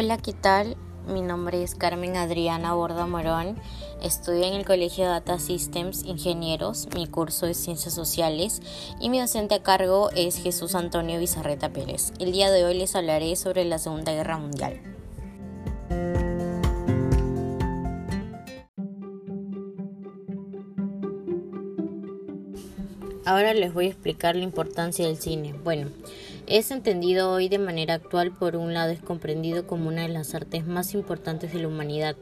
Hola, ¿qué tal? Mi nombre es Carmen Adriana Borda Morón. Estudio en el Colegio Data Systems Ingenieros. Mi curso es Ciencias Sociales y mi docente a cargo es Jesús Antonio Bizarreta Pérez. El día de hoy les hablaré sobre la Segunda Guerra Mundial. Ahora les voy a explicar la importancia del cine. Bueno, es entendido hoy de manera actual, por un lado es comprendido como una de las artes más importantes de la humanidad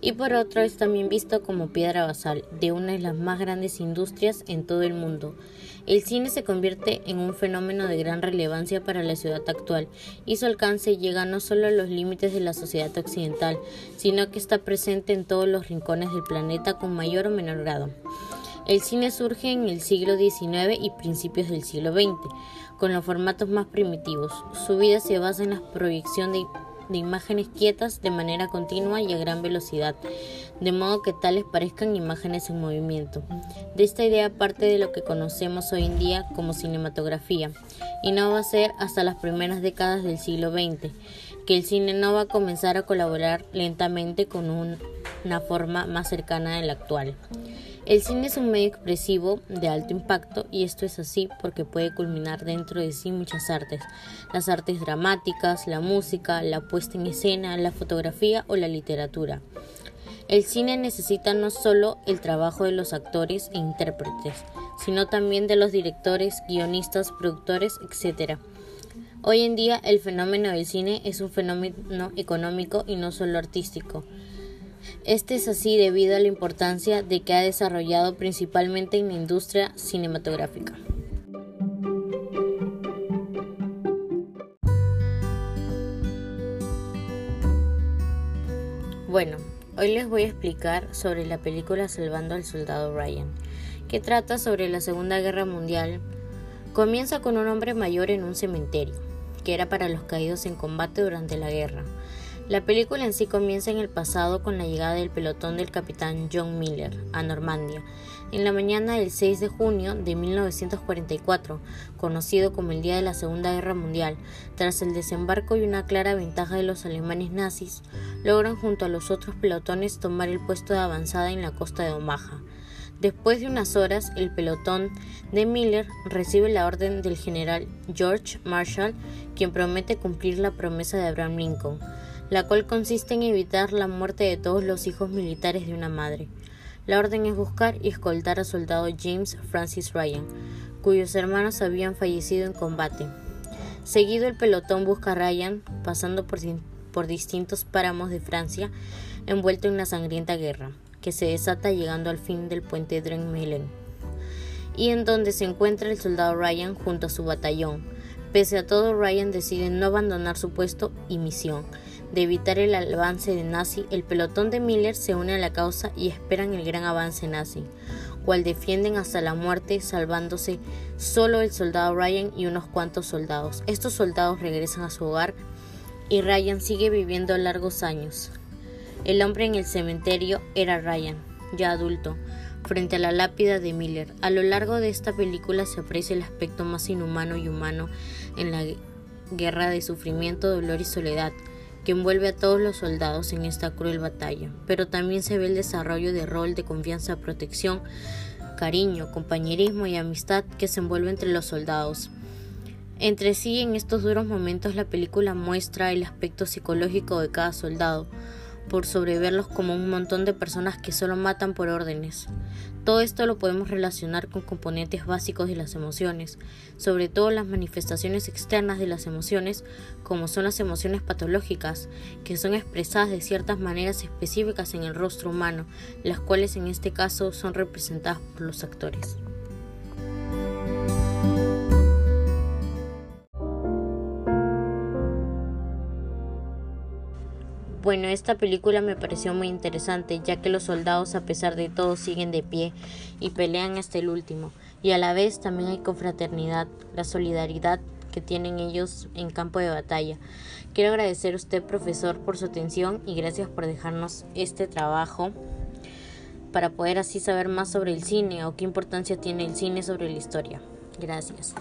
y por otro es también visto como piedra basal de una de las más grandes industrias en todo el mundo. El cine se convierte en un fenómeno de gran relevancia para la ciudad actual y su alcance llega no solo a los límites de la sociedad occidental, sino que está presente en todos los rincones del planeta con mayor o menor grado. El cine surge en el siglo XIX y principios del siglo XX, con los formatos más primitivos. Su vida se basa en la proyección de, imágenes quietas de manera continua y a gran velocidad, de modo que tales parezcan imágenes en movimiento. De esta idea parte de lo que conocemos hoy en día como cinematografía, y no va a ser hasta las primeras décadas del siglo XX que el cine no va a comenzar a colaborar lentamente con una forma más cercana de la actual. El cine es un medio expresivo de alto impacto y esto es así porque puede culminar dentro de sí muchas artes, las artes dramáticas, la música, la puesta en escena, la fotografía o la literatura. El cine necesita no solo el trabajo de los actores e intérpretes, sino también de los directores, guionistas, productores, etc. Hoy en día el fenómeno del cine es un fenómeno económico y no solo artístico. Este es así debido a la importancia de que ha desarrollado principalmente en la industria cinematográfica. Bueno, hoy les voy a explicar sobre la película Salvando al Soldado Ryan, que trata sobre la Segunda Guerra Mundial. Comienza con un hombre mayor en un cementerio, que era para los caídos en combate durante la guerra. La película en sí comienza en el pasado con la llegada del pelotón del capitán John Miller a Normandía, en la mañana del 6 de junio de 1944, conocido como el Día de la Segunda Guerra Mundial. Tras el desembarco y una clara ventaja de los alemanes nazis, logran junto a los otros pelotones tomar el puesto de avanzada en la costa de Omaha. Después de unas horas, el pelotón de Miller recibe la orden del general George Marshall, quien promete cumplir la promesa de Abraham Lincoln la cual consiste en evitar la muerte de todos los hijos militares de una madre. La orden es buscar y escoltar al soldado James Francis Ryan, cuyos hermanos habían fallecido en combate. Seguido el pelotón busca a Ryan, pasando por, por distintos páramos de Francia, envuelto en una sangrienta guerra, que se desata llegando al fin del puente Drenmelen, y en donde se encuentra el soldado Ryan junto a su batallón. Pese a todo, Ryan decide no abandonar su puesto y misión, de evitar el avance de nazi, el pelotón de Miller se une a la causa y esperan el gran avance nazi, cual defienden hasta la muerte, salvándose solo el soldado Ryan y unos cuantos soldados. Estos soldados regresan a su hogar y Ryan sigue viviendo largos años. El hombre en el cementerio era Ryan, ya adulto, frente a la lápida de Miller. A lo largo de esta película se aprecia el aspecto más inhumano y humano en la guerra de sufrimiento, dolor y soledad que envuelve a todos los soldados en esta cruel batalla, pero también se ve el desarrollo de rol de confianza, protección, cariño, compañerismo y amistad que se envuelve entre los soldados. Entre sí, en estos duros momentos, la película muestra el aspecto psicológico de cada soldado, por sobreverlos como un montón de personas que solo matan por órdenes. Todo esto lo podemos relacionar con componentes básicos de las emociones, sobre todo las manifestaciones externas de las emociones, como son las emociones patológicas, que son expresadas de ciertas maneras específicas en el rostro humano, las cuales en este caso son representadas por los actores. Bueno, esta película me pareció muy interesante, ya que los soldados a pesar de todo siguen de pie y pelean hasta el último, y a la vez también hay confraternidad, la solidaridad que tienen ellos en campo de batalla. Quiero agradecer a usted, profesor, por su atención y gracias por dejarnos este trabajo para poder así saber más sobre el cine o qué importancia tiene el cine sobre la historia. Gracias.